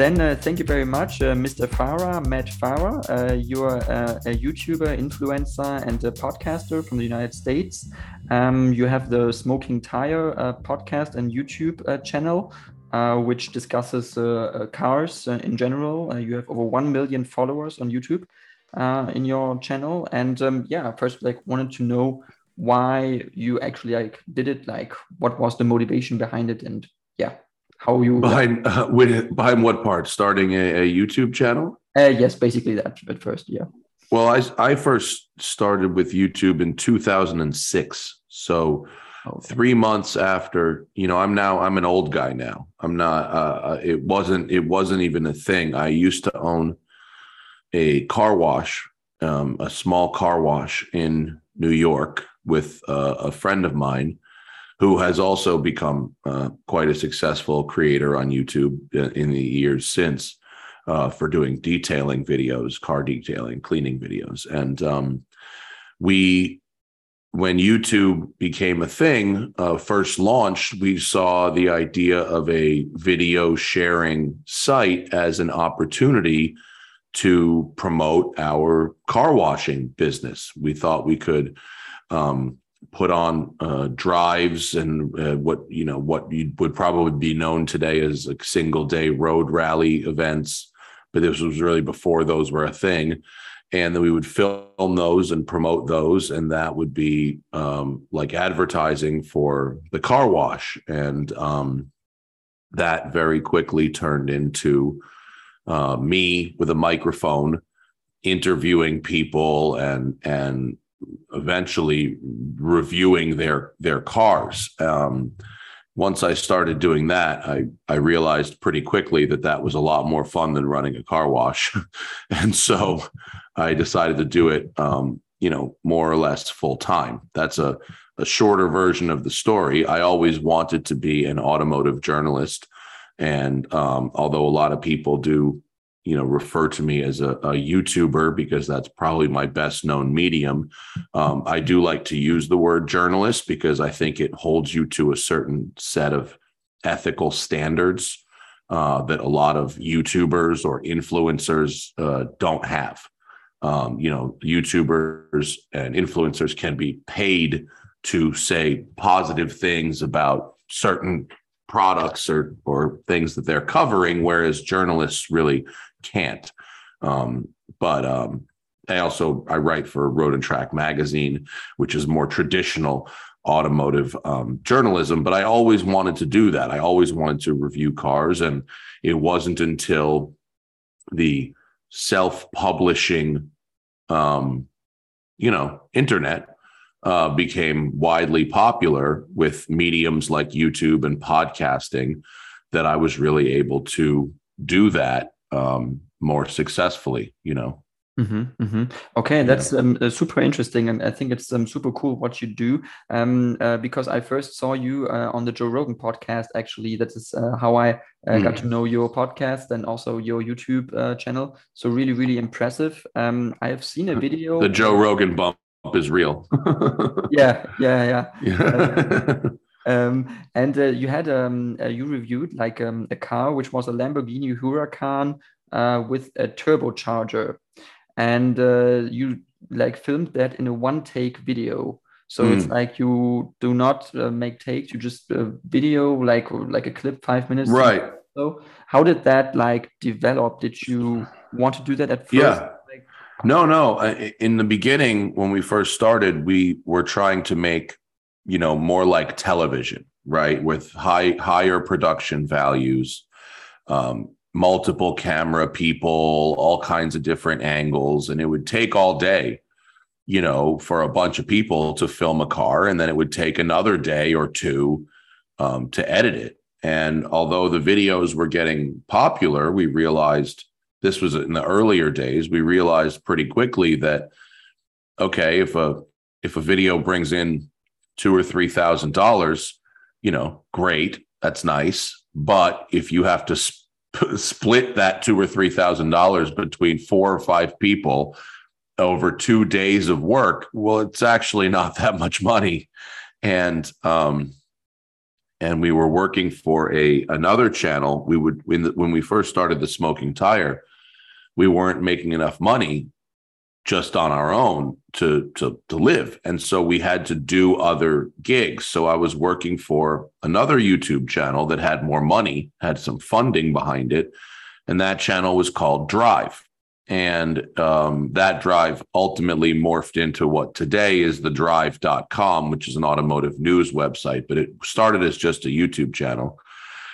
then uh, thank you very much, uh, Mr. Farah, Matt Farah. Uh, you're a YouTuber, influencer, and a podcaster from the United States. Um, you have the Smoking Tire uh, podcast and YouTube uh, channel, uh, which discusses cars in general. you have over 1 million followers on YouTube in your channel. And um, yeah, first, like, wanted to know why you actually like did it like what was the motivation behind it and yeah how you behind uh, with, behind what part? Starting a, a YouTube channel? Uh, yes, basically that at first, yeah. Well, I I first started with YouTube in 2006, so oh. three months after. You know, I'm now I'm an old guy now. I'm not. Uh, uh, it wasn't it wasn't even a thing. I used to own a car wash, um, a small car wash in New York with uh, a friend of mine who has also become uh, quite a successful creator on YouTube in the years since uh, for doing detailing videos, car detailing, cleaning videos. And um, we, when YouTube became a thing, uh, first launched, we saw the idea of a video sharing site as an opportunity to promote our car washing business. We thought we could um, put on uh, drives and uh, what you know what you would probably be known today as like single day road rally events. But this was really before those were a thing. And then we would film those and promote those. And that would be um, like advertising for the car wash. And um, that very quickly turned into uh, me with a microphone interviewing people and and eventually reviewing their their cars. Um, once I started doing that, I I realized pretty quickly that that was a lot more fun than running a car wash, and so I decided to do it. Um, you know, more or less full time. That's a a shorter version of the story. I always wanted to be an automotive journalist, and um, although a lot of people do you know refer to me as a, a youtuber because that's probably my best known medium. Um, i do like to use the word journalist because i think it holds you to a certain set of ethical standards uh, that a lot of youtubers or influencers uh, don't have. Um, you know youtubers and influencers can be paid to say positive things about certain products or or things that they're covering whereas journalists really can't. Um, but um, I also I write for Road and Track magazine, which is more traditional automotive um, journalism. But I always wanted to do that. I always wanted to review cars, and it wasn't until the self-publishing, um, you know, internet uh, became widely popular with mediums like YouTube and podcasting that I was really able to do that um, more successfully, you know. Mm-hmm, mm-hmm. Okay, that's um, uh, super interesting, and I think it's um, super cool what you do. Um, uh, because I first saw you uh, on the Joe Rogan podcast. Actually, that is uh, how I mm. got to know your podcast and also your YouTube uh, channel. So really, really impressive. Um, I have seen a video. The Joe Rogan bump is real. yeah, yeah, yeah. yeah. Um, and uh, you had um, uh, you reviewed like um, a car which was a Lamborghini Huracan uh, with a turbocharger, and uh, you like filmed that in a one take video. So mm. it's hmm. like you do not uh, make takes; you just uh, video like like a clip, five minutes. Right. So how did that like develop? Did you want to do that at first? Yeah. no, no. In the beginning, when we first started, we were trying to make you know more like television right? With high higher production values um, multiple camera people all kinds of different angles. And it would take all day you know for a bunch of people to film a car. And then it would take another day or two um, to edit it. And although the videos were getting popular we realized this was in the earlier days. We realized pretty quickly that okay if a if a video brings in two or three thousand dollars, you know, great, that's nice. But if you have to sp- split that two or three thousand dollars between four or five people over two days of work, well, it's actually not that much money. And um, and we were working for a another channel. We would when the, when we first started the Smoking Tire, we weren't making enough money just on our own to to to live. And so we had to do other gigs. So i was working for another youtube channel that had more money had some funding behind it. And that channel was called drive. And um, that drive ultimately morphed into what today is the drive.com which is an automotive news website but it started as just a youtube channel.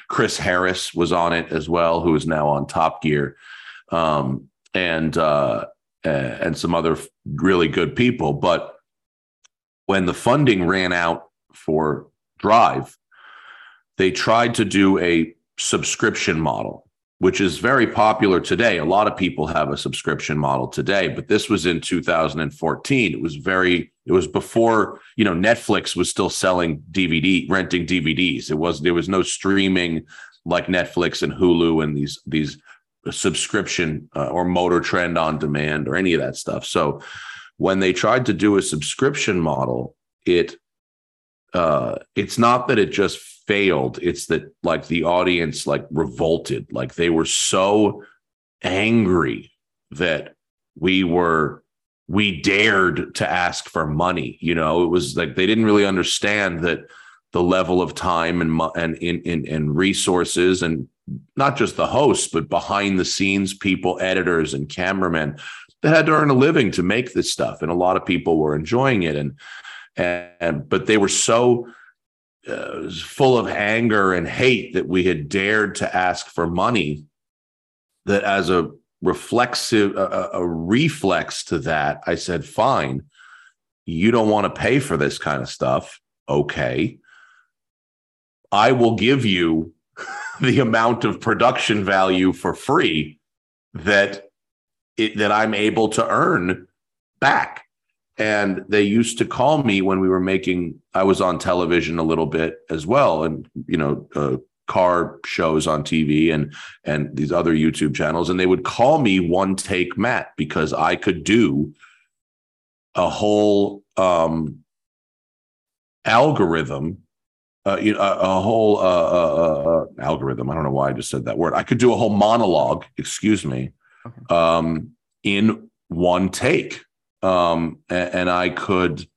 Chris harris was on it as well who is now on top gear. Um, and uh, Uh, and some other really good people. But when the funding ran out for Drive, they tried to do a subscription model, which is very popular today. A lot of people have a subscription model today, but this was in 2014. It was very, it was before, you know, Netflix was still selling DVD, renting DVDs. It was, there was no streaming like Netflix and Hulu and these, these subscription uh, or motor trend on demand or any of that stuff. So when they tried to do a subscription model it uh it's not that it just failed. It's that like the audience like revolted. Like they were so angry that we were we dared to ask for money you know? It was like they didn't really understand that the level of time and and in, in, in resources and not just the hosts, but behind the scenes people, editors and cameramen that had to earn a living to make this stuff. And a lot of people were enjoying it. And, and, but they were so uh, full of anger and hate that we had dared to ask for money that as a reflexive, a, a reflex to that, I said, fine, you don't want to pay for this kind of stuff. Okay. I will give you the amount of production value for free that it, that I'm able to earn back. And they used to call me when we were making. I was on television a little bit as well, and you know, uh, car shows on TV and and these other YouTube channels, and they would call me one take Matt because I could do a whole um, algorithm uh, you know, a, a, whole uh, uh, uh, algorithm. I don't know why I just said that word. I could do a whole monologue, excuse me, okay. um, in one take, um, and, and, I could,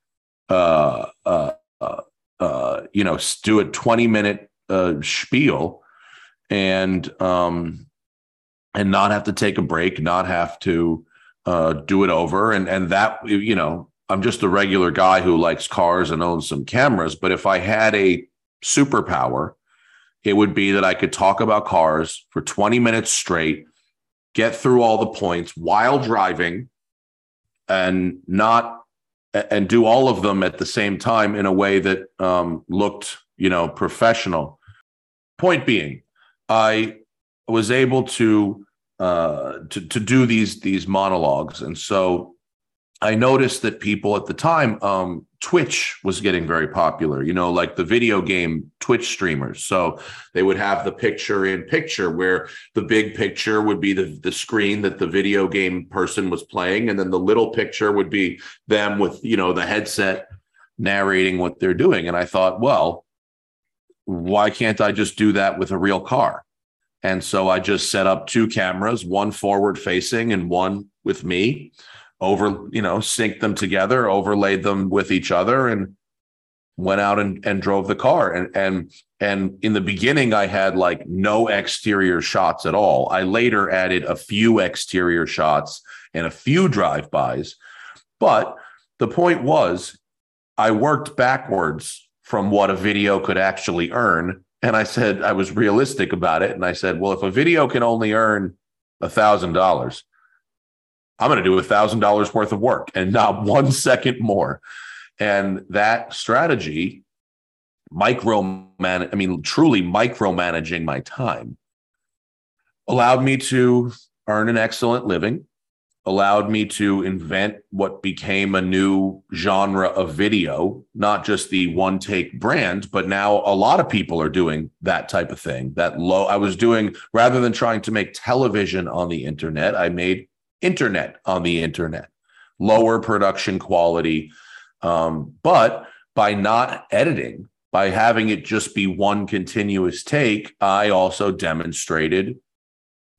uh, uh, you know, do a twenty-minute spiel, and um, and not have to take a break, not have to do it over, and and that you know I'm just a regular guy who likes cars and owns some cameras. But if I had a superpower, it would be that I could talk about cars for 20 minutes straight, get through all the points while driving and not and do all of them at the same time in a way that um, looked, you know, professional. Point being, I was able to uh, to to do these these monologues, and so I noticed that people at the time, um, Twitch was getting very popular, you know, like the video game Twitch streamers. So they would have the picture in picture where the big picture would be the, the screen that the video game person was playing. And then the little picture would be them with, you know, the headset narrating what they're doing. And I thought, well, why can't I just do that with a real car? And so I just set up two cameras, one forward facing and one with me over, you know, synced them together, overlaid them with each other, and went out and, and drove the car. And and and in the beginning, I had like no exterior shots at all. I later added a few exterior shots and a few drive-bys. But the point was, I worked backwards from what a video could actually earn. And I said, I was realistic about it. And I said, well, if a video can only earn a thousand dollars, I'm going to do a thousand dollars worth of work and not one second more. And that strategy, microman, I mean, truly micromanaging my time, allowed me to earn an excellent living, allowed me to invent what became a new genre of video, not just the one take brand, but now a lot of people are doing that type of thing. That low, I was doing rather than trying to make television on the internet, I made internet on the internet, lower production quality. Um, but by not editing, by having it just be one continuous take, I also demonstrated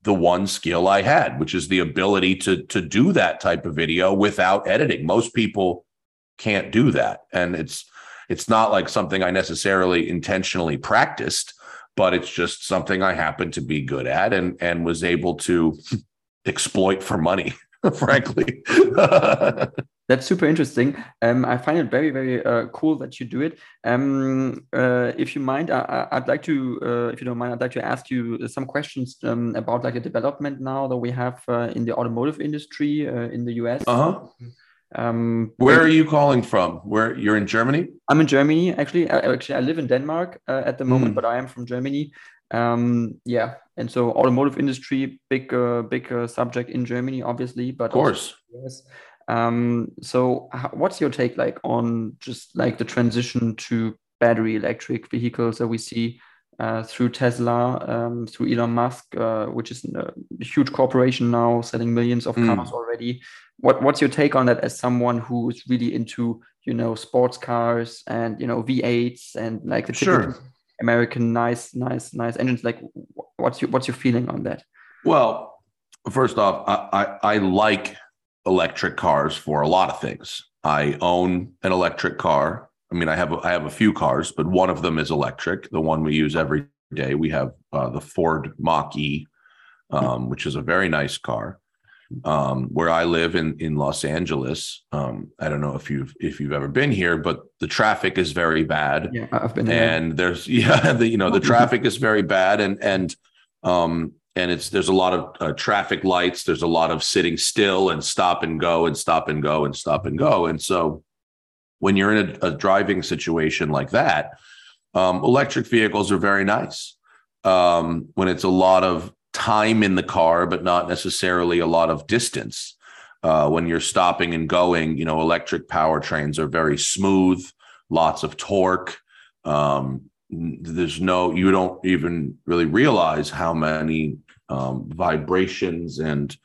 the one skill I had, which is the ability to to do that type of video without editing. Most people can't do that, and it's it's not like something I necessarily intentionally practiced, but it's just something I happen to be good at and and was able to exploit for money, frankly. That's super interesting. Um, I find it very, very uh, cool that you do it. Um, uh, if you mind, I, would like to, uh, if you don't mind, I'd like to ask you some questions um, about like a development now that we have uh, in the automotive industry uh, in the US. Uh-huh. Um, Where are you calling from? Where you're in Germany? I'm in Germany. Actually, I, actually, I live in Denmark uh, at the moment, mm. but I am from Germany. Um, yeah, and so automotive industry, big, big subject in Germany, obviously, but of course. Yes. Um, so what's your take like on just like the transition to battery electric vehicles that we see uh, through Tesla, um, through Elon Musk, uh, which is a huge corporation now selling millions of cars mm. already. What what's your take on that as someone who is really into you know sports cars and you know V8s and like the sure. American nice nice nice engines? Like what's your what's your feeling on that? Well, first off, I, I, I like electric cars for a lot of things. I own an electric car. I mean, I have I have a few cars, but one of them is electric. The one we use every day. We have uh, the Ford Mach E, um, which is a very nice car. Um, where I live in in Los Angeles, um, I don't know if you've if you've ever been here, but the traffic is very bad. Yeah, I've been. There. And there's yeah, the, you know the traffic is very bad, and and um, and it's there's a lot of uh, traffic lights there's a lot of sitting still and stop and go and stop and go and stop and go and so when you're in a, a driving situation like that um, electric vehicles are very nice um, when it's a lot of time in the car but not necessarily a lot of distance uh, when you're stopping and going you know electric powertrains are very smooth lots of torque um, there's no you don't even really realize how many um, vibrations and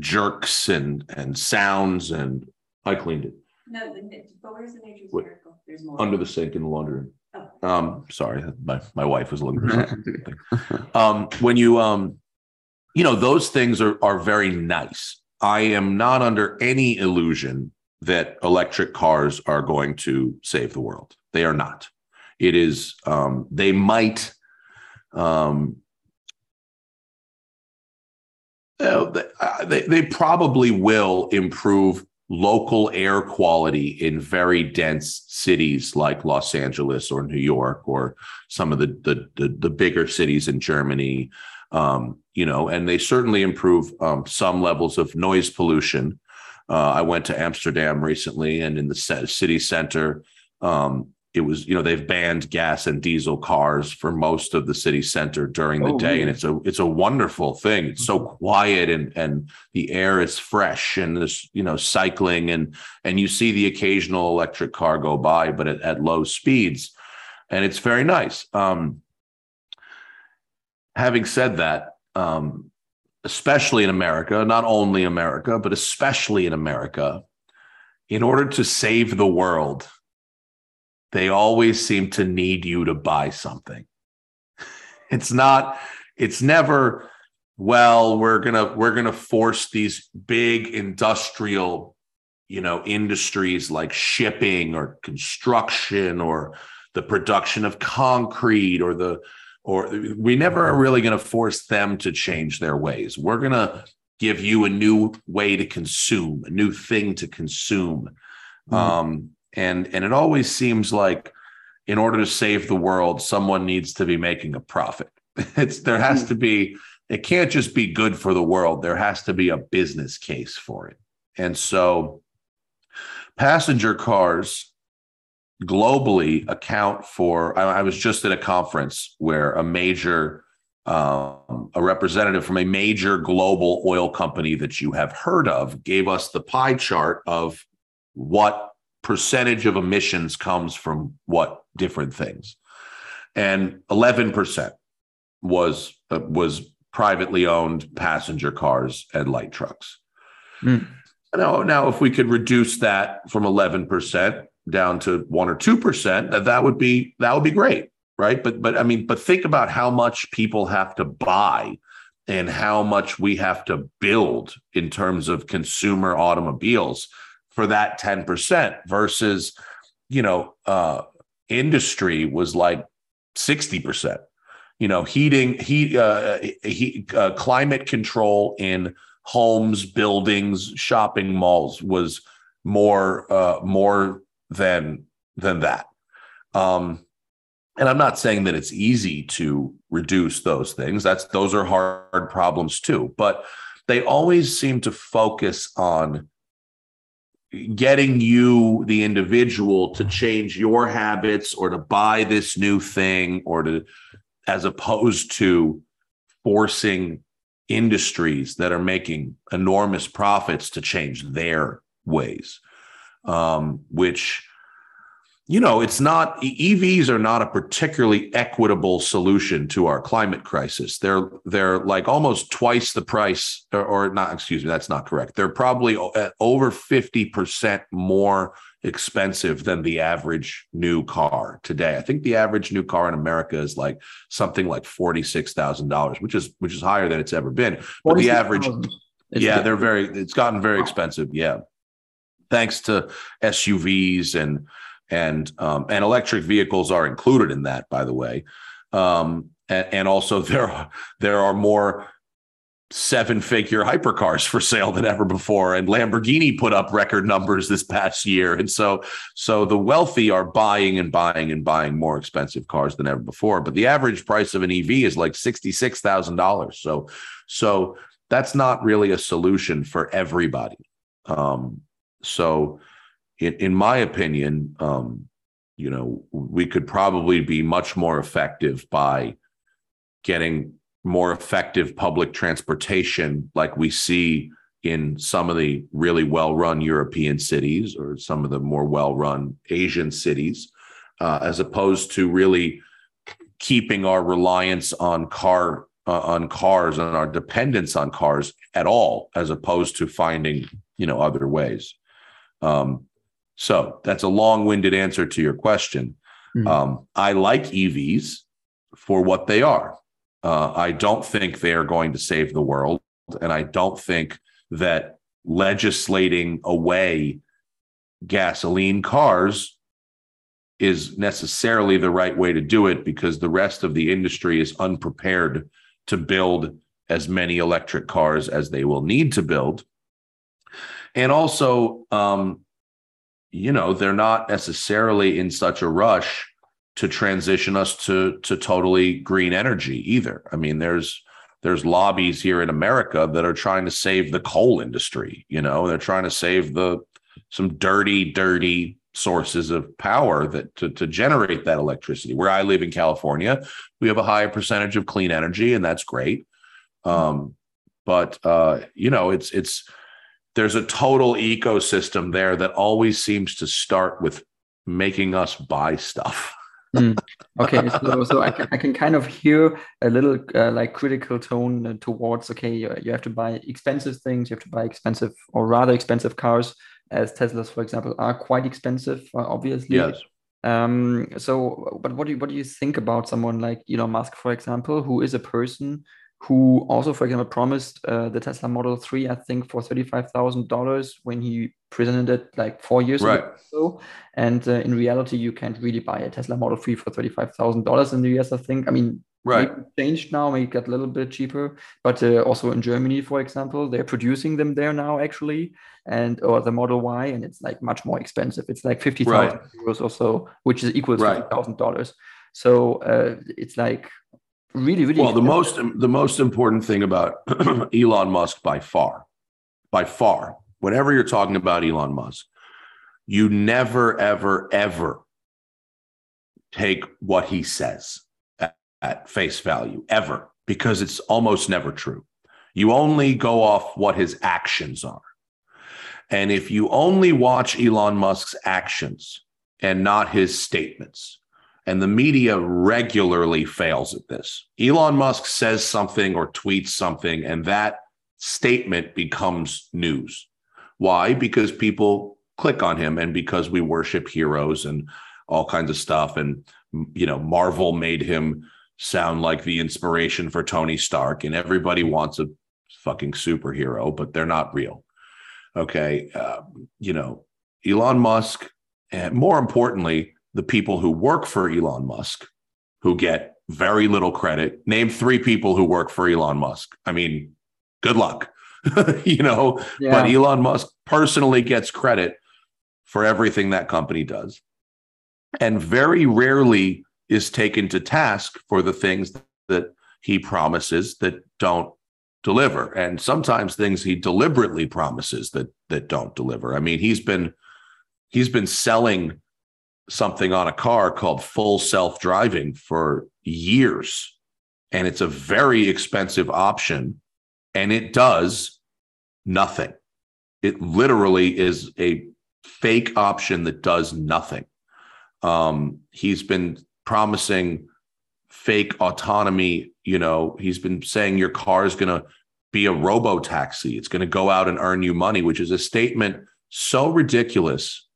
jerks and and sounds and I cleaned it. No, but where's the nature's miracle? There's more under the sink in the laundry room. Um, sorry, my my wife was looking for something. um, when you um, you know, those things are are very nice. I am not under any illusion that electric cars are going to save the world. They are not. It is um, they might um, uh, they, they probably will improve local air quality in very dense cities like Los Angeles or New York or some of the the, the, the bigger cities in Germany. Um, you know, and they certainly improve um, some levels of noise pollution. Uh, I went to Amsterdam recently, and in the city center, um, it was you know they've banned gas and diesel cars for most of the city center during the oh, day. And it's a it's a wonderful thing. It's so mm-hmm. quiet and and the air is fresh and this you know cycling and and you see the occasional electric car go by but at, at low speeds. And it's very nice. Um having said that um especially in america not only america but especially in america in order to save the world they always seem to need you to buy something. It's not, it's never, well, we're gonna, we're gonna force these big industrial, you know, industries like shipping or construction or the production of concrete or the or we never are really going to force them to change their ways. We're going to give you a new way to consume, a new thing to consume. Mm-hmm. Um, and and it always seems like in order to save the world someone needs to be making a profit. It's there has to be it can't just be good for the world. There has to be a business case for it. And so passenger cars globally account for I, I was just at a conference where a major um, a representative from a major global oil company that you have heard of gave us the pie chart of what percentage of emissions comes from what different things and 11% was uh, was privately owned passenger cars and light trucks mm. now now if we could reduce that from 11% down to one or two percent, that that would be that would be great, right? But but I mean, but think about how much people have to buy and how much we have to build in terms of consumer automobiles for that 10% versus you know uh industry was like 60% you know heating heat uh, heat uh, climate control in homes buildings shopping malls was more uh more than than that. Um and i'm not saying that it's easy to reduce those things. That's those are hard problems too. But they always seem to focus on getting you the individual to change your habits or to buy this new thing or to as opposed to forcing industries that are making enormous profits to change their ways um, which you know, it's not EVs are not a particularly equitable solution to our climate crisis. They're they're like almost twice the price, or, or not. Excuse me, that's not correct. They're probably over fifty percent more expensive than the average new car today. I think the average new car in America is like something like forty six thousand dollars, which is which is higher than it's ever been. But the average, yeah, they're very. It's gotten very expensive. Yeah, thanks to SUVs and and um, and electric vehicles are included in that, by the way. Um, and, and also there there are more seven figure hypercars for sale than ever before. And lamborghini put up record numbers this past year. And so so the wealthy are buying and buying and buying more expensive cars than ever before. But the average price of an ev is like $66000 so so that's not really a solution for everybody. Um so in, in my opinion, um, you know, we could probably be much more effective by getting more effective public transportation like we see in some of the really well-run European cities or some of the more well-run Asian cities, uh, as opposed to really keeping our reliance on car uh, on cars and our dependence on cars at all, as opposed to finding you know other ways. Um, so that's a long winded answer to your question. Mm-hmm. Um, I like EVs for what they are. Uh, I don't think they are going to save the world. And I don't think that legislating away gasoline cars is necessarily the right way to do it because the rest of the industry is unprepared to build as many electric cars as they will need to build. And also, um, you know, they're not necessarily in such a rush to transition us to to totally green energy either. I mean, there's there's lobbies here in America that are trying to save the coal industry, you know, they're trying to save the some dirty dirty sources of power that to, to generate that electricity. Where I live in California, we have a higher percentage of clean energy and that's great. Um, but uh, you know, it's it's there's a total ecosystem there that always seems to start with making us buy stuff. mm. Okay, so, so I, can, I can kind of hear a little uh, like critical tone uh, towards okay, you, you have to buy expensive things, you have to buy expensive or rather expensive cars, as Teslas, for example, are quite expensive, uh, obviously. Yes. Um, so, but what do you, what do you think about someone like Elon Musk, for example, who is a person who also, for example, promised uh, the Tesla Model 3, I think, for $35,000 when he presented it like four years right. ago. And uh, in reality, you can't really buy a Tesla Model 3 for $35,000 in the US, I think. I mean, right. changed now, maybe got a little bit cheaper. But uh, also in Germany, for example, they're producing them there now, actually. And or the Model Y, and it's like much more expensive. It's like 50,000 right. euros or so, which is equal to right. $50,000. So uh, it's like really, really. Well, the most the most important thing about Elon Musk by far, by far, whenever you're talking about Elon Musk, you never, ever, ever take what he says at, at face value, ever, because it's almost never true. You only go off what his actions are. And if you only watch Elon Musk's actions and not his statements, and the media regularly fails at this. Elon Musk says something or tweets something, and that statement becomes news. Why? Because people click on him and because we worship heroes and all kinds of stuff and you know marvel made him sound like the inspiration for tony stark and everybody wants a fucking superhero but they're not real okay uh, you know elon musk and more importantly the people who work for elon musk who get very little credit. Name three people who work for elon musk. I mean good luck. You know yeah. but elon musk personally gets credit for everything that company does. And very rarely is taken to task for the things that he promises that don't deliver. And sometimes things he deliberately promises that that don't deliver. I mean he's been he's been selling something on a car called full self-driving for years and it's a very expensive option and it does nothing it literally is a fake option that does nothing um, he's been promising fake autonomy. You know, he's been saying your car is going to be a robo taxi. It's going to go out and earn you money, which is a statement so ridiculous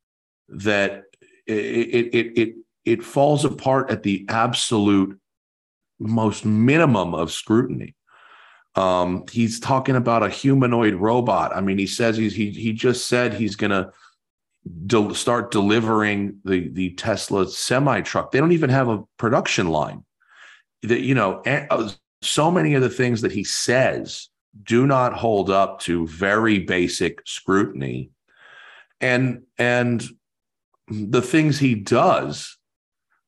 that it it it it, falls apart at the absolute most minimum of scrutiny. Um, he's talking about a humanoid robot. I mean, he says he's he he just said he's going to start delivering the the Tesla semi truck. They don't even have a production line. That you know, uh, so many of the things that he says do not hold up to very basic scrutiny, and and the things he does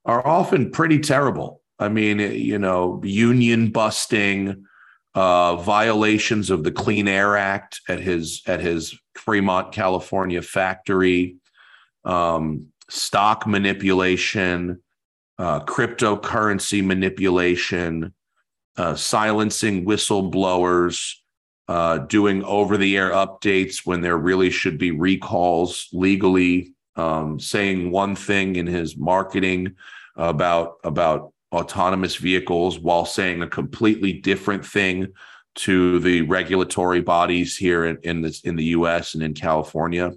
are often pretty terrible. I mean, you know, union busting, uh, violations of the Clean Air Act at his at his Fremont, California factory, um, stock manipulation, uh, cryptocurrency manipulation, uh, silencing whistleblowers, uh, doing over the air updates when there really should be recalls legally, um, saying one thing in his marketing about about autonomous vehicles while saying a completely different thing to the regulatory bodies here in, in this in the US and in California.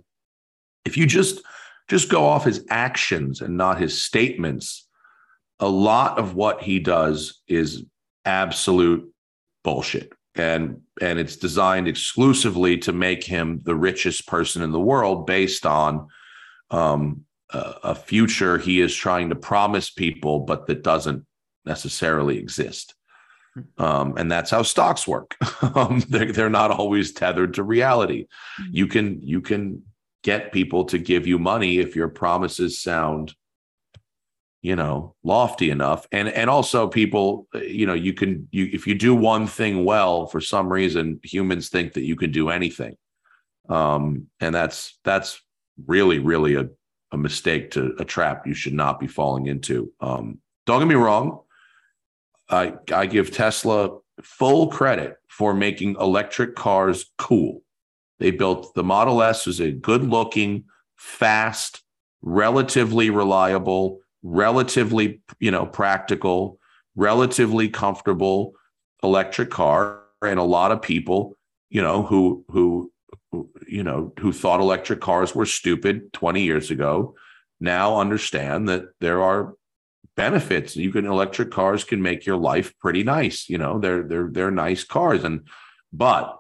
If you just just go off his actions and not his statements, a lot of what he does is absolute bullshit. And and it's designed exclusively to make him the richest person in the world based on um, a, a future he is trying to promise people, but that doesn't necessarily exist. Um, and that's how stocks work. um, they're, they're not always tethered to reality. Mm-hmm. You can you can get people to give you money if your promises sound, you know, lofty enough. And and also people, you know, you can you if you do one thing well, for some reason, humans think that you can do anything. Um, and that's that's really really a a mistake to a trap you should not be falling into. Um, don't get me wrong. I, I give Tesla full credit for making electric cars cool. They built the Model S as a good looking, fast, relatively reliable, relatively, you know, practical, relatively comfortable electric car. And a lot of people, you know, who, who, you know, who thought electric cars were stupid 20 years ago now understand that there are benefits. You can electric cars can make your life pretty nice. You know, they're they're they're nice cars. And but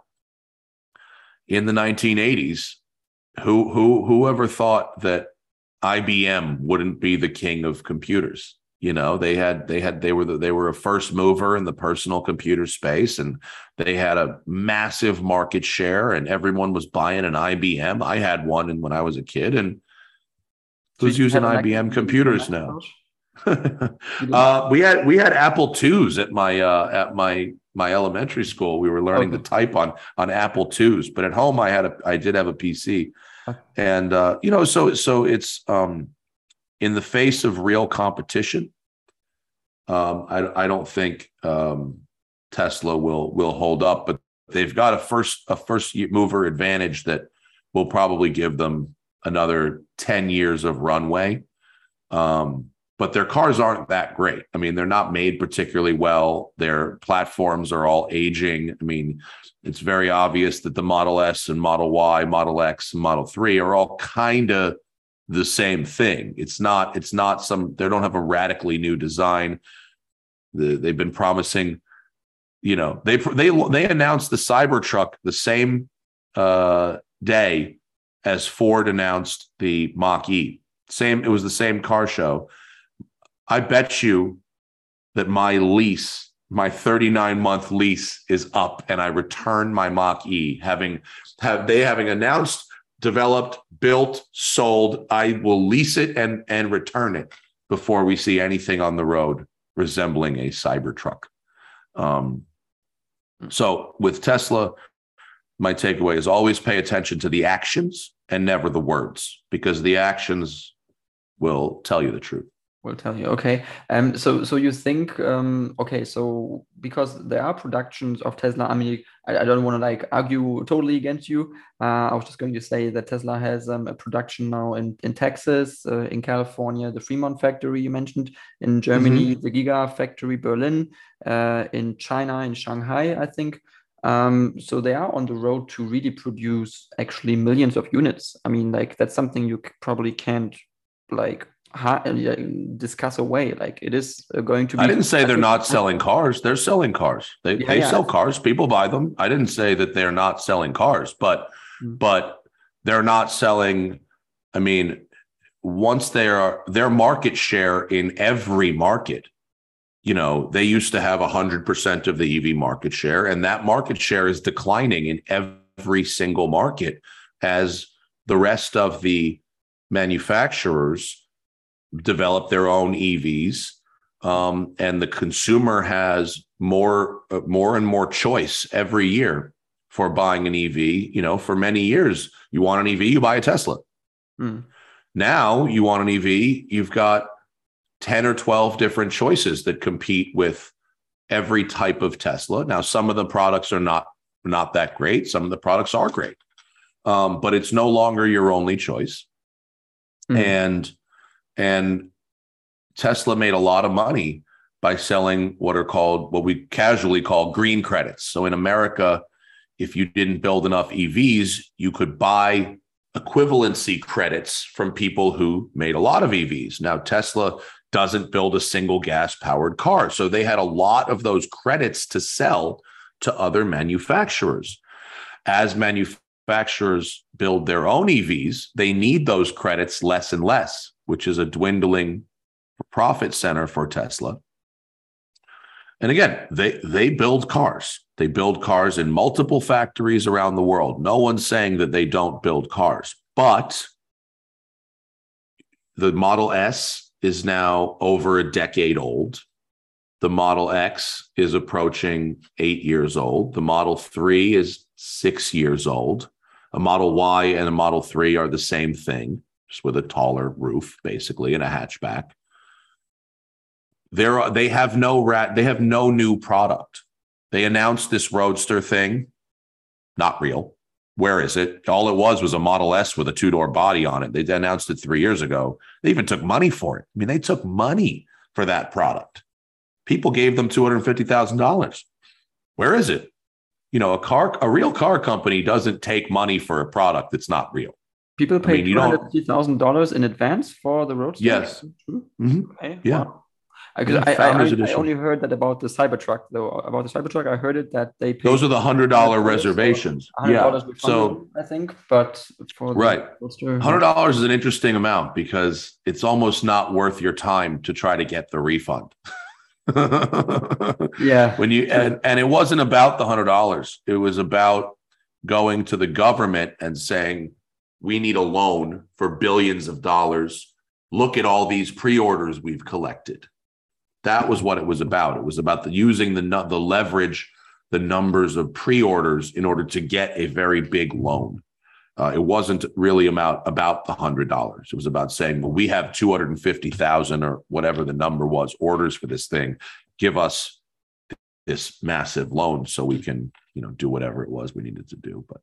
in the 1980s, who who whoever thought that IBM wouldn't be the king of computers? You know, they had they had they were the, they were a first mover in the personal computer space, and they had a massive market share, and everyone was buying an IBM. I had one, and when I was a kid, and who's using IBM computers now? uh, we had we had Apple twos at my uh, at my my elementary school. We were learning okay. to type on on Apple twos, but at home I had a I did have a PC, and uh, you know so so it's um, in the face of real competition. Um, I I don't think um, Tesla will will hold up, but they've got a first a first mover advantage that will probably give them another ten years of runway. Um, but their cars aren't that great. I mean, they're not made particularly well. Their platforms are all aging. I mean, it's very obvious that the Model S and Model Y, Model X, and Model 3 are all kind of the same thing. It's not, it's not some, they don't have a radically new design. The, they've been promising, you know, they they they announced the Cybertruck the same uh, day as Ford announced the Mach E. Same, it was the same car show. I bet you that my lease, my 39 month lease is up and I return my Mach E having have they having announced, developed, built, sold, I will lease it and and return it before we see anything on the road resembling a Cybertruck. Um, so with Tesla, my takeaway is always pay attention to the actions and never the words because the actions will tell you the truth will tell you okay? Um so so you think um okay so because there are productions of tesla i mean i, I don't want to like argue totally against you. Uh, i was just going to say that tesla has um, a production now in in texas uh, in california the fremont factory you mentioned in germany mm-hmm. the giga factory berlin uh, in china in shanghai i think. Um, so they are on the road to really produce actually millions of units. I mean like that's something you probably can't like discuss away. Like it is uh, going to be. I didn't say they're not selling cars. They're selling cars. They yeah, they yeah. sell cars. People buy them. I didn't say that they're not selling cars, but mm-hmm. but they're not selling. I mean, once they are their market share in every market. You know, they used to have hundred percent of the EV market share, and that market share is declining in every single market as the rest of the manufacturers develop their own EVs, um, and the consumer has more uh, more and more choice every year for buying an EV. You know, for many years, you want an EV, you buy a Tesla. Mm. Now you want an EV, you've got 10 or 12 different choices that compete with every type of Tesla. Now, some of the products are not not that great. Some of the products are great, um, but it's no longer your only choice. Mm. And and Tesla made a lot of money by selling what are called what we casually call green credits. So in America, if you didn't build enough EVs, you could buy equivalency credits from people who made a lot of EVs. Now, Tesla doesn't build a single gas powered car. So they had a lot of those credits to sell to other manufacturers. As manufacturers build their own EVs, they need those credits less and less which is a dwindling profit center for Tesla. And again, they they build cars. They build cars in multiple factories around the world. No one's saying that they don't build cars, but the Model S is now over a decade old. The Model X is approaching 8 years old. The Model 3 is 6 years old. A Model Y and a Model 3 are the same thing just with a taller roof, basically, and a hatchback. There, are, they have no rat. They have no new product. They announced this Roadster thing, not real. Where is it? All it was was a Model S with a two door body on it. They announced it three years ago. They even took money for it. I mean, they took money for that product. People gave them two hundred fifty thousand dollars. Where is it? You know, a car, a real car company doesn't take money for a product that's not real. People pay I mean, two hundred fifty thousand dollars in advance for the Roadster. Yes. Mm-hmm. Okay. Yeah. Wow. Because I, I, I, I, only heard that about the Cybertruck, though. About the Cybertruck, I heard it that they those are the hundred dollar reservations. Yeah. So I think, but for right, hundred dollars is an interesting amount because it's almost not worth your time to try to get the refund. yeah. When you and, and it wasn't about the hundred dollars. It was about going to the government and saying, we need a loan for billions of dollars. Look at all these pre-orders we've collected. That was what it was about. It was about the, using the the leverage, the numbers of pre-orders in order to get a very big loan. Uh, it wasn't really about about the hundred dollars. It was about saying, well, we have two hundred and fifty thousand or whatever the number was orders for this thing. Give us this massive loan so we can, you know, do whatever it was we needed to do. But,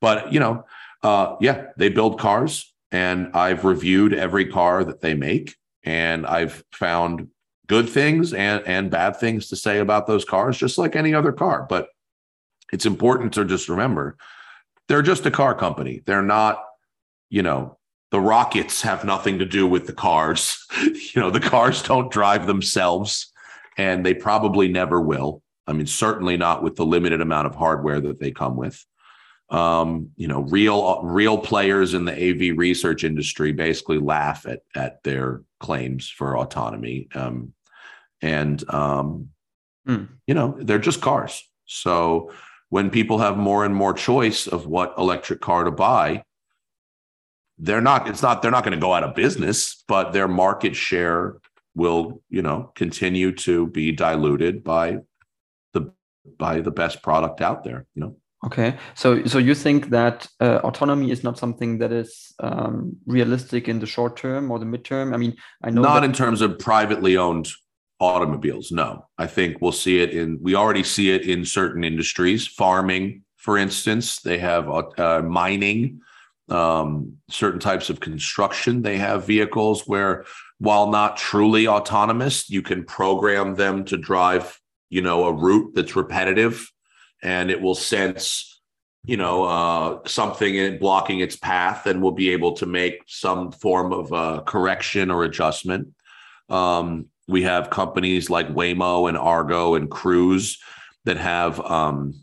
but you know, uh, yeah, they build cars, and I've reviewed every car that they make, and I've found good things and and bad things to say about those cars, just like any other car. But it's important to just remember they're just a car company. They're not, you know, the rockets have nothing to do with the cars. you know, the cars don't drive themselves, and they probably never will. I mean, certainly not with the limited amount of hardware that they come with. Um, you know, real real players in the AV research industry basically laugh at at their claims for autonomy, um, and um, mm. you know, they're just cars. So when people have more and more choice of what electric car to buy, they're not. It's not. They're not going to go out of business, but their market share will, you know, continue to be diluted by the by the best product out there. You know. Okay, so so you think that uh, autonomy is not something that is um, realistic in the short term or the midterm? I mean, I know not in terms of privately owned automobiles. No, I think we'll see it in. We already see it in certain industries, farming, for instance. They have uh, mining, um, certain types of construction. They have vehicles where, while not truly autonomous, you can program them to drive, you know, a route that's repetitive and it will sense you know uh, something in blocking its path and will be able to make some form of uh, correction or adjustment. Um, we have companies like waymo and argo and cruise that have um,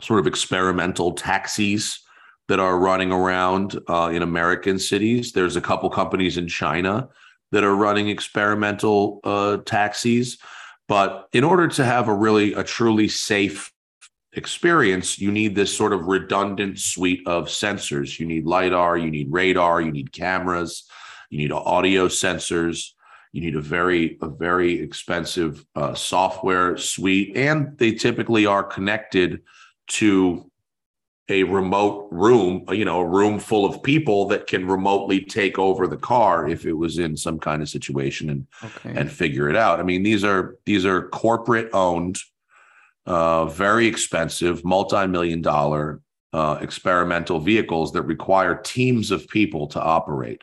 sort of experimental taxis that are running around uh, in american cities. There's a couple companies in china that are running experimental uh, taxis. But in order to have a really a truly safe experience, you need this sort of redundant suite of sensors. You need LiDAR, you need radar, you need cameras, you need audio sensors, you need a very, a very expensive uh, software suite, and they typically are connected to a remote room, you know, a room full of people that can remotely take over the car if it was in some kind of situation and okay. and figure it out. I mean, these are these are corporate owned uh, very expensive, multi-million dollar uh, experimental vehicles that require teams of people to operate.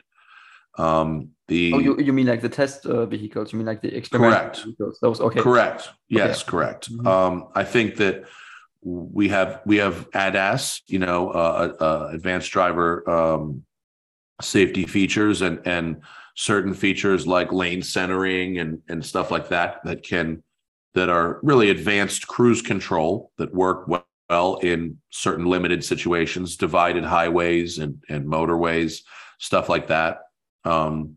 Um, the oh, you, you mean like the test uh, vehicles? You mean like the experimental correct. vehicles? Those okay. Correct. Yes, okay. correct. Mm-hmm. Um, I think that we have we have ADAS, you know, uh, uh, uh, advanced driver um, safety features and and certain features like lane centering and and stuff like that that can that are really advanced cruise control that work well in certain limited situations, divided highways and, and motorways, stuff like that. Um,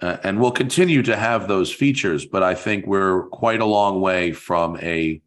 and we'll continue to have those features, but I think we're quite a long way from a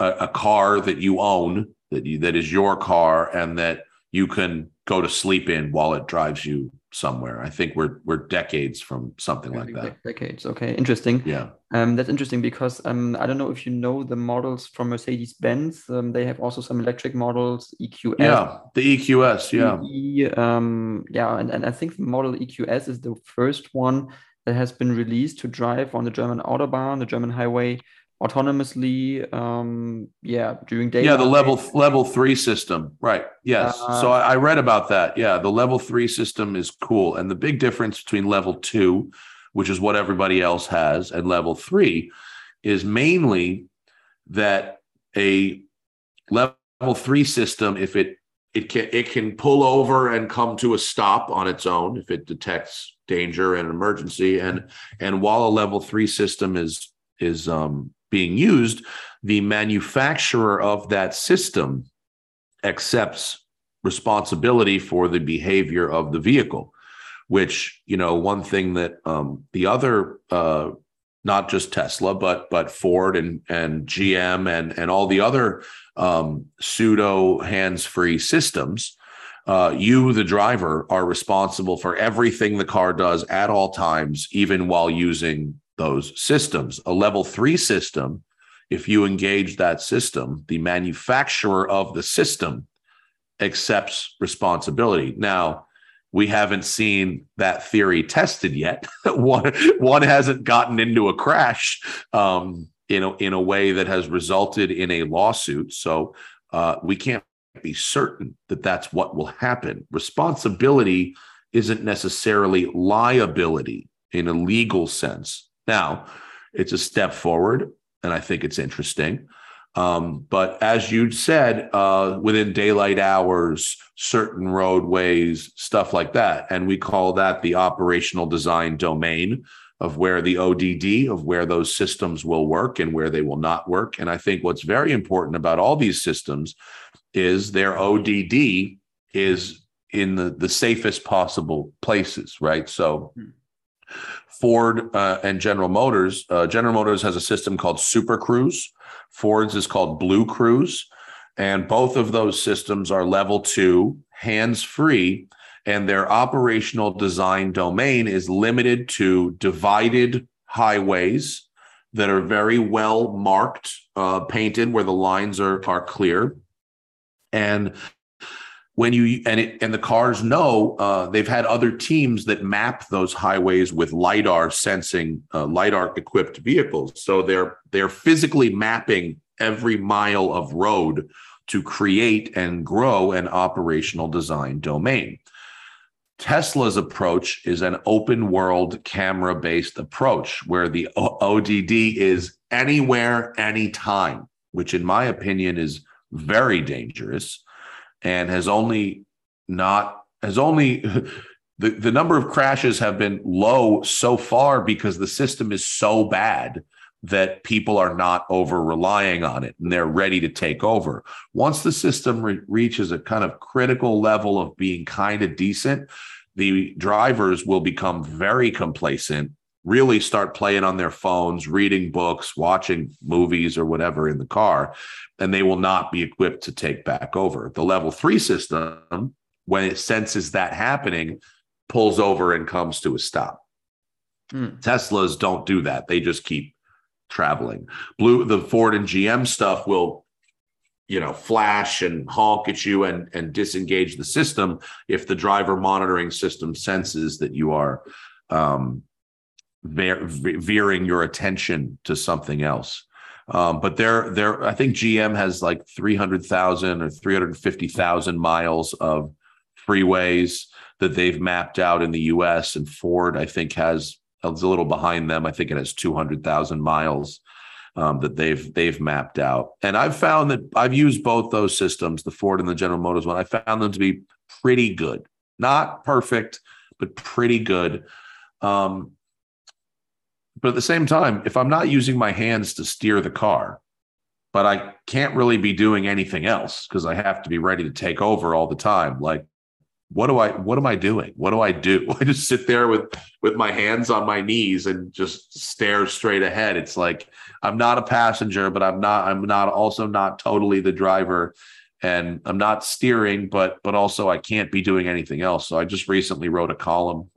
a car that you own that you, that is your car and that you can go to sleep in while it drives you somewhere. I think we're we're decades from something like that. Decades. Okay, interesting. Yeah. Um, that's interesting because um, I don't know if you know the models from Mercedes Benz. Um, they have also some electric models, EQS. Yeah, the EQS. Yeah. E, um, yeah, and, and I think the model EQS is the first one that has been released to drive on the German autobahn, the German highway, autonomously um yeah during day yeah the level level three system right yes. Uh, so I, I, read about that yeah the level three system is cool and the big difference between level two which is what everybody else has and level three is mainly that a level three system if it it can it can pull over and come to a stop on its own if it detects danger and emergency and and while a level three system is is um being used, the manufacturer of that system accepts responsibility for the behavior of the vehicle. Which you know, one thing that um, the other, uh, not just Tesla, but but Ford and and GM and and all the other um, pseudo hands-free systems. Uh, you, the driver, are responsible for everything the car does at all times, even while using those systems. A level three system, if you engage that system, the manufacturer of the system accepts responsibility. Now, we haven't seen that theory tested yet. one, one hasn't gotten into a crash um, in, a, in a way that has resulted in a lawsuit. So uh, we can't be certain that that's what will happen. Responsibility isn't necessarily liability in a legal sense. Now, it's a step forward, and I think it's interesting. Um, but as you said, uh, within daylight hours, certain roadways, stuff like that. And we call that the operational design domain of where the ODD, of where those systems will work and where they will not work. And I think what's very important about all these systems is their ODD is in the, the safest possible places, right? So, hmm. Ford uh, and General Motors. Uh, General Motors has a system called Super Cruise. Ford's is called Blue Cruise. And both of those systems are level two, hands free, and their operational design domain is limited to divided highways that are very well marked, uh, painted where the lines are, are clear. And when you and it and the cars know uh, they've had other teams that map those highways with lidar sensing uh, lidar equipped vehicles. So they're they're physically mapping every mile of road to create and grow an operational design domain. Tesla's approach is an open world camera based approach where the odd is anywhere anytime which in my opinion is very dangerous and has only not has only the, the number of crashes have been low so far because the system is so bad that people are not over relying on it and they're ready to take over. Once the system re- reaches a kind of critical level of being kind of decent, the drivers will become very complacent, really start playing on their phones, reading books, watching movies or whatever in the car and they will not be equipped to take back over. The level three system, when it senses that happening, pulls over and comes to a stop. Hmm. Teslas don't do that. They just keep traveling. Blue, the Ford and GM stuff will, you know, flash and honk at you and, and disengage the system if the driver monitoring system senses that you are um, veering your attention to something else. Um, but they're they're I think GM has like 300,000 or 350,000 miles of freeways that they've mapped out in the US and Ford I think has it's a little behind them. I think it has 200,000 miles um, that they've they've mapped out. And I've found that I've used both those systems, the Ford and the General Motors one. I found them to be pretty good. Not perfect, but pretty good. Um, but at the same time, if I'm not using my hands to steer the car, but I can't really be doing anything else because I have to be ready to take over all the time. Like, what do I what am I doing? What do I do? I just sit there with with my hands on my knees and just stare straight ahead. It's like I'm not a passenger, but I'm not I'm not also not totally the driver and I'm not steering, but but also I can't be doing anything else. So I just recently wrote a column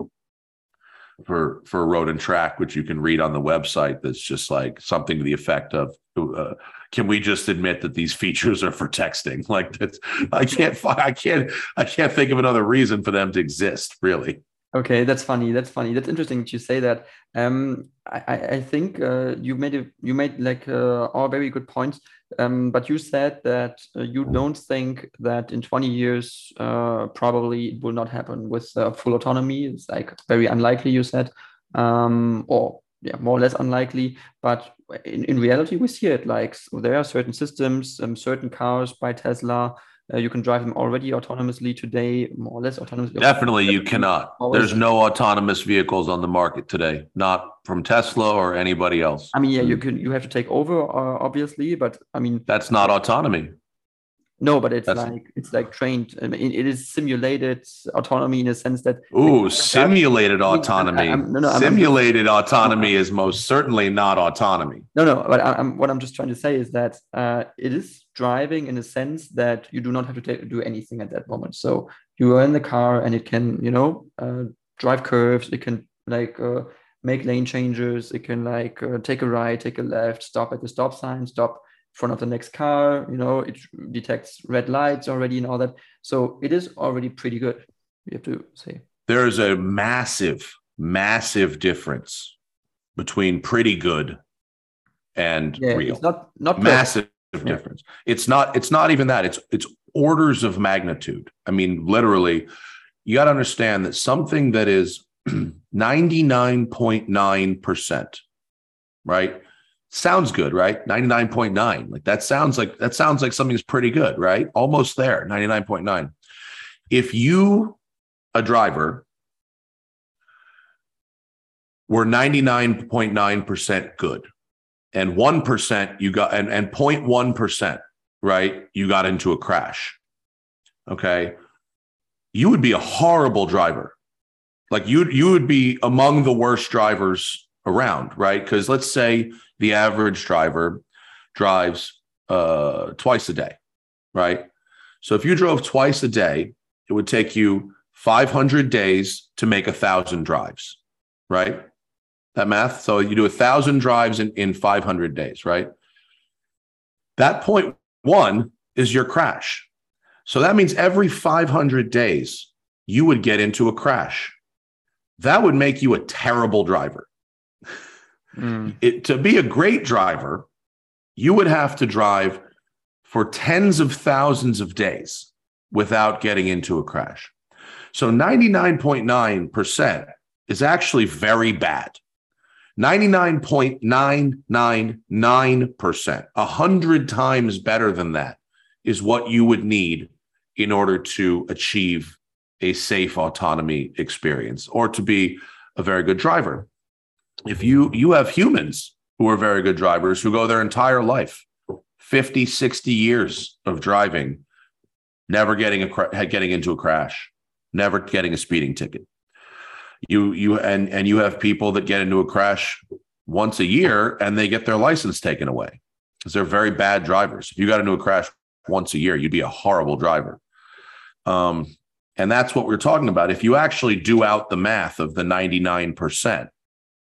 for for road and track which you can read on the website that's just like something to the effect of uh, can we just admit that these features are for texting like that's i can't i can't i can't think of another reason for them to exist really Okay, that's funny. That's funny. That's interesting that you say that. Um, I, I think uh, you made a, you made like uh, all very good points. Um, but you said that uh, you don't think that in 20 years uh, probably it will not happen with uh, full autonomy. It's like very unlikely. You said, um, or yeah, more or less unlikely. But in, in reality, we see it. Like so there are certain systems, um, certain cars by Tesla uh, you can drive them already autonomously today, more or less autonomously. Definitely, you cannot. There's no autonomous vehicles on the market today, not from Tesla or anybody else. I mean, yeah, you can. You have to take over, uh, obviously, but I mean, that's not autonomy. No, but it's That's, like it's like trained. I mean, it is simulated autonomy in a sense that. Ooh, simulated that, autonomy. I, no, no, simulated I'm, autonomy is most certainly not autonomy. No, no. But I'm, what I'm just trying to say is that uh, it is driving in a sense that you do not have to take, do anything at that moment. So you are in the car and it can, you know, uh, drive curves. It can like uh, make lane changes. It can like uh, take a right, take a left, stop at the stop sign, stop front of the next car you know it detects red lights already and all that so it is already pretty good you have to say there's a massive massive difference between pretty good and yeah, real it's not not massive perfect. difference yeah. it's not it's not even that it's it's orders of magnitude i mean literally you got to understand that something that is 99.9%, right? Sounds good, right? 99.9. Like that sounds like that sounds like something's pretty good, right? Almost there, 99.9. If you a driver were 99.9% good and 1% you got and, and 0.1%, right? You got into a crash. Okay. You would be a horrible driver. Like you you would be among the worst drivers around, right? Because let's say the average driver drives uh, twice a day, right? So if you drove twice a day, it would take you 500 days to make a thousand drives, right? That math. So you do a thousand drives in, in 500 days, right? That point one is your crash. So that means every 500 days, you would get into a crash. That would make you a terrible driver. Mm. It, to be a great driver, you would have to drive for tens of thousands of days without getting into a crash. So 99.9% is actually very bad. 99.999%, 100 times better than that, is what you would need in order to achieve a safe autonomy experience or to be a very good driver if you you have humans who are very good drivers who go their entire life 50 60 years of driving never getting a getting into a crash never getting a speeding ticket. You you and and you have people that get into a crash once a year and they get their license taken away because they're very bad drivers. If you got into a crash once a year you'd be a horrible driver. Um and that's what we're talking about. If you actually do out the math of the 99%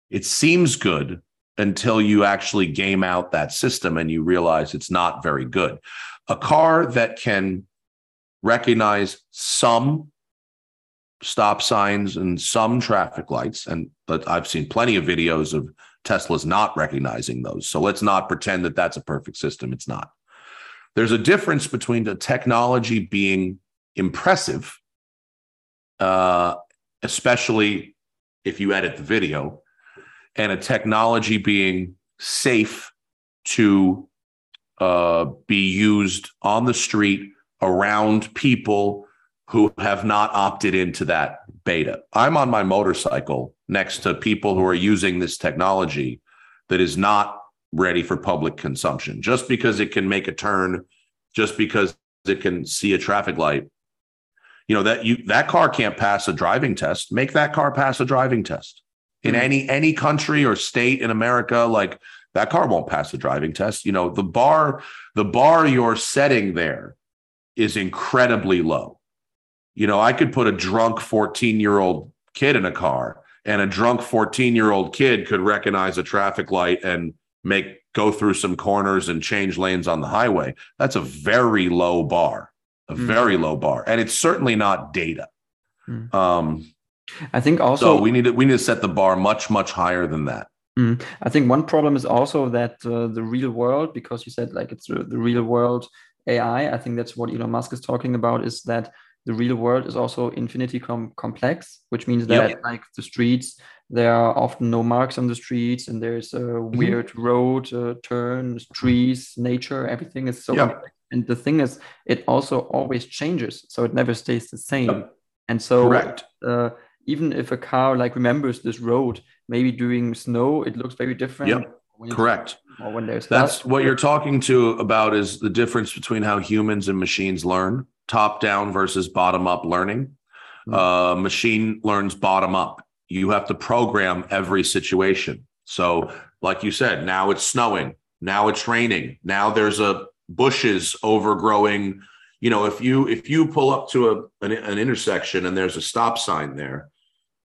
it seems good until you actually game out that system and you realize it's not very good. A car that can recognize some stop signs and some traffic lights, and but I've seen plenty of videos of Tesla's not recognizing those. So let's not pretend that that's a perfect system. It's not. There's a difference between the technology being impressive, uh, especially if you edit the video, and a technology being safe to uh, be used on the street around people who have not opted into that beta. I'm on my motorcycle next to people who are using this technology that is not ready for public consumption. Just because it can make a turn, just because it can see a traffic light, you know that you that car can't pass a driving test. Make that car pass a driving test in mm-hmm. any any country or state in America, like that car won't pass the driving test. You know, the bar, the bar you're setting there is incredibly low. You know, I could put a drunk 14 year old kid in a car and a drunk 14 year old kid could recognize a traffic light and make go through some corners and change lanes on the highway. That's a very low bar, a mm. very low bar. And it's certainly not data. Mm. Um, I think also so we need to we need to set the bar much much higher than that. Mm, I think one problem is also that uh, the real world, because you said like it's the, real world AI. I think that's what Elon Musk is talking about. Is that the real world is also infinity com- complex, which means that yep. like the streets, there are often no marks on the streets, and there's a mm-hmm. weird road uh, turns, trees, nature, everything is so. Yep. And the thing is, it also always changes, so it never stays the same. Yep. And so, correct. Uh, even if a car like remembers this road, maybe during snow it looks very different. Yep. Correct. Or when there's that's what you're talking to about is the difference between how humans and machines learn, top down versus bottom up learning. Mm-hmm. Uh, machine learns bottom up. You have to program every situation. So, like you said, now it's snowing, now it's raining, now there's a bushes overgrowing. You know, if you if you pull up to a an, an intersection and there's a stop sign there,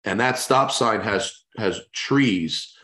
and that stop sign has has trees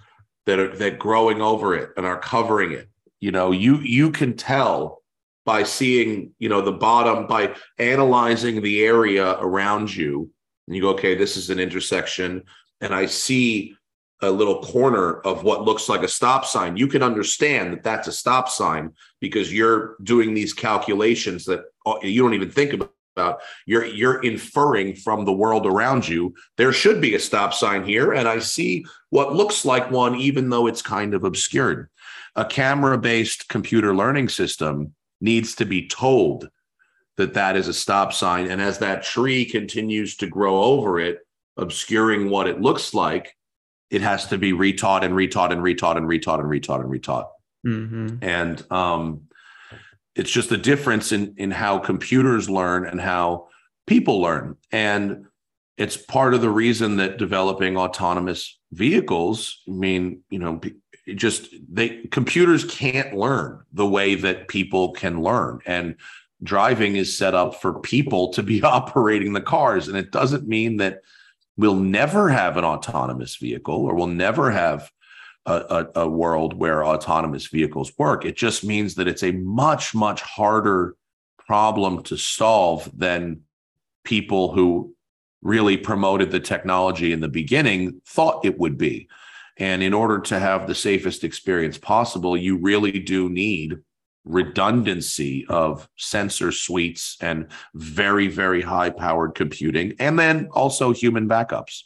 that are that growing over it and are covering it. You know you you can tell by seeing you know the bottom by analyzing the area around you. And you go okay this is an intersection. And i see a little corner of what looks like a stop sign. You can understand that that's a stop sign because you're doing these calculations that uh, you don't even think about about you're you're inferring from the world around you there should be a stop sign here. And i see what looks like one even though it's kind of obscured. A camera based computer learning system needs to be told that that is a stop sign. And as that tree continues to grow over it obscuring what it looks like it has to be retaught and retaught and retaught and retaught and retaught and retaught. Mm-hmm. and um it's just a difference in in how computers learn and how people learn. And it's part of the reason that developing autonomous vehicles i mean you know just they computers can't learn the way that people can learn. And driving is set up for people to be operating the cars. And it doesn't mean that we'll never have an autonomous vehicle or we'll never have a, a, a, world where autonomous vehicles work. It just means that it's a much, much harder problem to solve than people who really promoted the technology in the beginning thought it would be. And in order to have the safest experience possible, you really do need redundancy of sensor suites and very, very high powered computing, and then also human backups.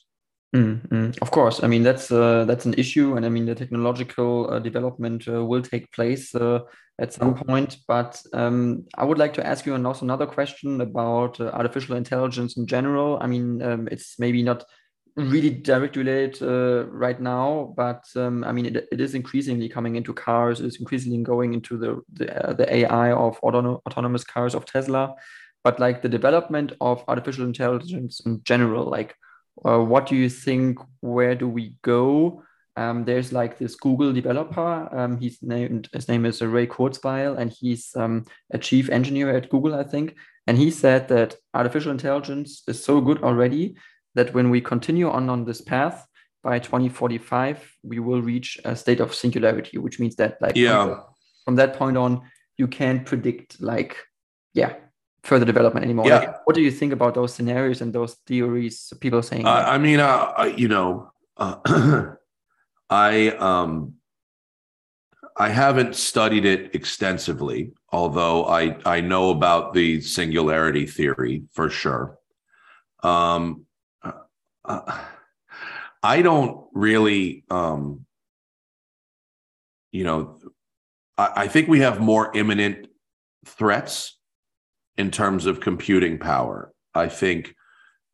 Mm, Of course, I mean that's uh, that's an issue, and I mean the technological uh, development uh, will take place uh, at some point. But um, I would like to ask you also another question about uh, artificial intelligence in general. I mean, um, it's maybe not really directly related uh, right now, but um, I mean it, it is increasingly coming into cars. It is increasingly going into the the, the AI of auto autonomous cars of Tesla. But like the development of artificial intelligence in general, like uh, what do you think? Where do we go? Um, there's like this Google developer. Um, he's named his name is Ray Kurzweil, and he's um, a chief engineer at Google, I think. And he said that artificial intelligence is so good already that when we continue on on this path by 2045, we will reach a state of singularity, which means that like yeah. from, from that point on, you can't predict like yeah further development anymore. Yeah. Like, what do you think about those scenarios and those theories? People saying, uh, I mean, uh, you know, uh, I um, I haven't studied it extensively, although I I know about the singularity theory for sure. Um, uh, I don't really, um, you know, I, I think we have more imminent threats in terms of computing power. I think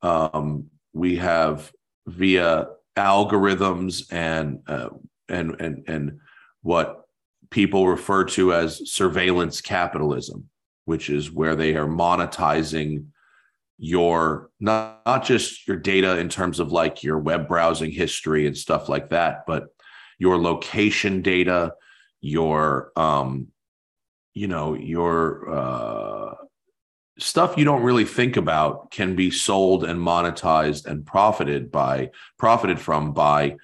um, we have via algorithms and uh, and and and what people refer to as surveillance capitalism, which is where they are monetizing your not, not just your data in terms of like your web browsing history and stuff like that, but your location data, your um, you know, your uh stuff you don't really think about can be sold and monetized and profited by profited from by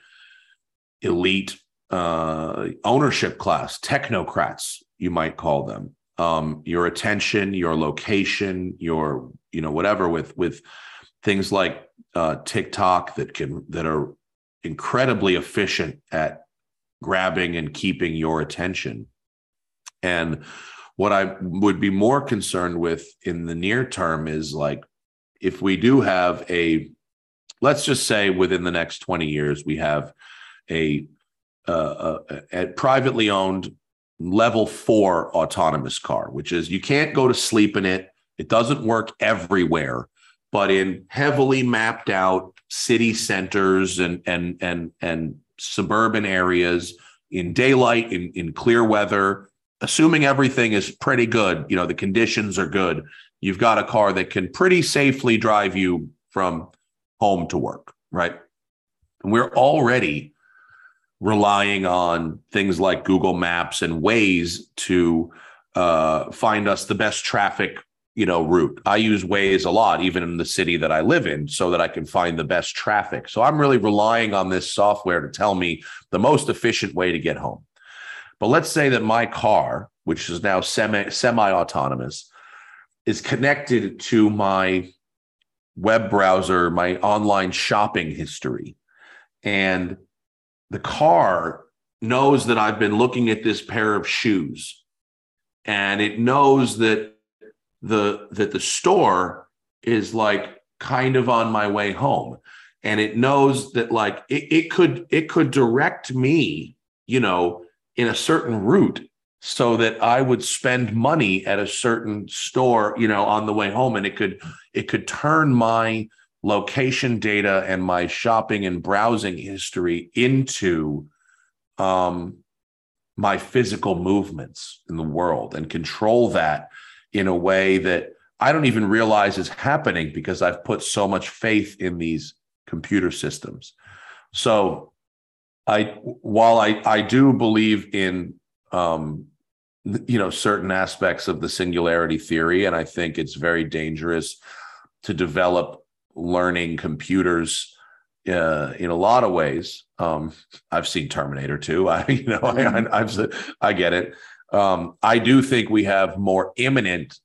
elite uh, ownership class technocrats you might call them. Um, your attention your location your you know whatever with with things like uh, tiktok that can that are incredibly efficient at grabbing and keeping your attention. And what I would be more concerned with in the near term is like if we do have a, let's just say within the next 20 years, we have a, uh, a, a privately owned level four autonomous car, which is you can't go to sleep in it. It doesn't work everywhere, but in heavily mapped out city centers and and and and suburban areas in daylight, in, in clear weather, assuming everything is pretty good, you know, the conditions are good, you've got a car that can pretty safely drive you from home to work, right? And we're already relying on things like Google Maps and Waze to uh, find us the best traffic, you know, route. I use Waze a lot, even in the city that I live in, so that I can find the best traffic. So I'm really relying on this software to tell me the most efficient way to get home. But let's say that my car, which is now semi semi autonomous, is connected to my web browser, my online shopping history. And the car knows that I've been looking at this pair of shoes. And it knows that the that the store is like kind of on my way home and it knows that like it, it could it could direct me you know in a certain route so that i would spend money at a certain store you know on the way home and it could it could turn my location data and my shopping and browsing history into um my physical movements in the world and control that in a way that I don't even realize is happening because I've put so much faith in these computer systems. So I while I I do believe in um you know certain aspects of the singularity theory and I think it's very dangerous to develop learning computers uh, in a lot of ways. Um, I've seen Terminator 2. I, you know, I, I, I've, I get it. Um, I do think we have more imminent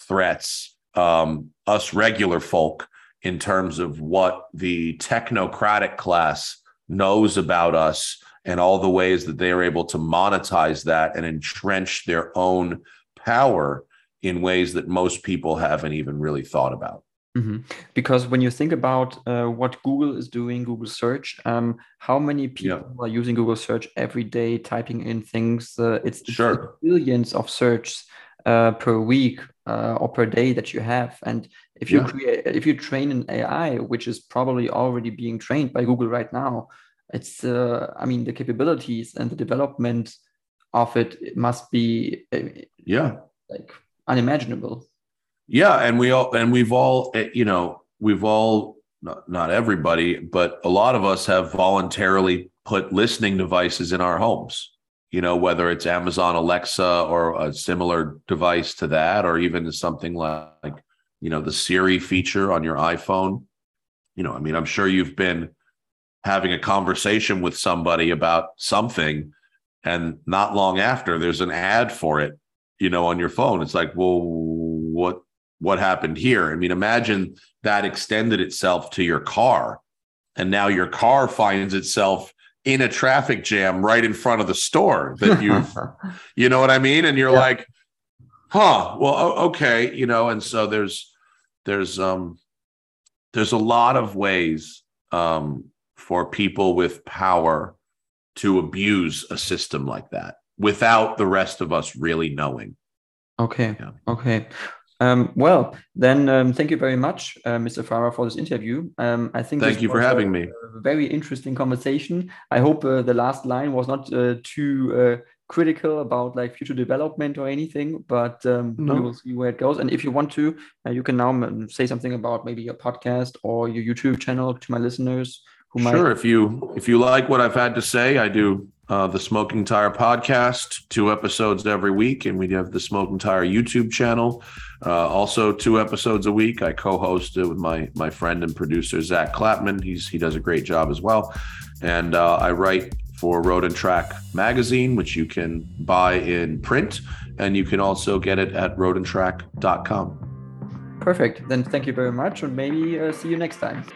threats, um, us regular folk, in terms of what the technocratic class knows about us and all the ways that they are able to monetize that and entrench their own power in ways that most people haven't even really thought about. Mm-hmm. Because when you think about uh, what Google is doing, Google Search, um, how many people yeah. are using Google Search every day, typing in things? Uh, it's, sure. billions of searches uh, per week uh, or per day that you have. And if you yeah. create, if you train an AI, which is probably already being trained by Google right now, it's, uh, I mean, the capabilities and the development of it, it must be, uh, yeah, like unimaginable. Yeah, and we all and we've all eh, you know we've all not, not everybody, but a lot of us have voluntarily put listening devices in our homes. You know, whether it's Amazon Alexa or a similar device to that, or even something like you know the Siri feature on your iPhone. You know, I mean, I'm sure you've been having a conversation with somebody about something, and not long after, there's an ad for it. You know, on your phone. It's like, well, what what happened here. I mean, imagine that extended itself to your car, and now your car finds itself in a traffic jam right in front of the store that you you know what I mean? And you're yeah. like, huh, well, okay, you know, and so there's there's um there's a lot of ways um for people with power to abuse a system like that without the rest of us really knowing. Okay. Yeah. Okay. Um, well, then, um, thank you very much, uh, Mr. Farah, for this interview. Um, I think thank you for having me. very interesting conversation. I hope uh, the last line was not uh, too uh, critical about like future development or anything, but um, no. we will see where it goes. And if you want to, uh, you can now say something about maybe your podcast or your YouTube channel to my listeners. Who sure, might... if you if you like what I've had to say, I do uh, the Smoking Tire podcast, two episodes every week, and we have the Smoking Tire YouTube channel, uh, also two episodes a week. I co-host it with my my friend and producer Zack Klapman. He's he does a great job as well, and uh, I write for Road and Track magazine, which you can buy in print, and you can also get it at roadandtrack.com. Perfect. Then thank you very much, and maybe uh, see you next time.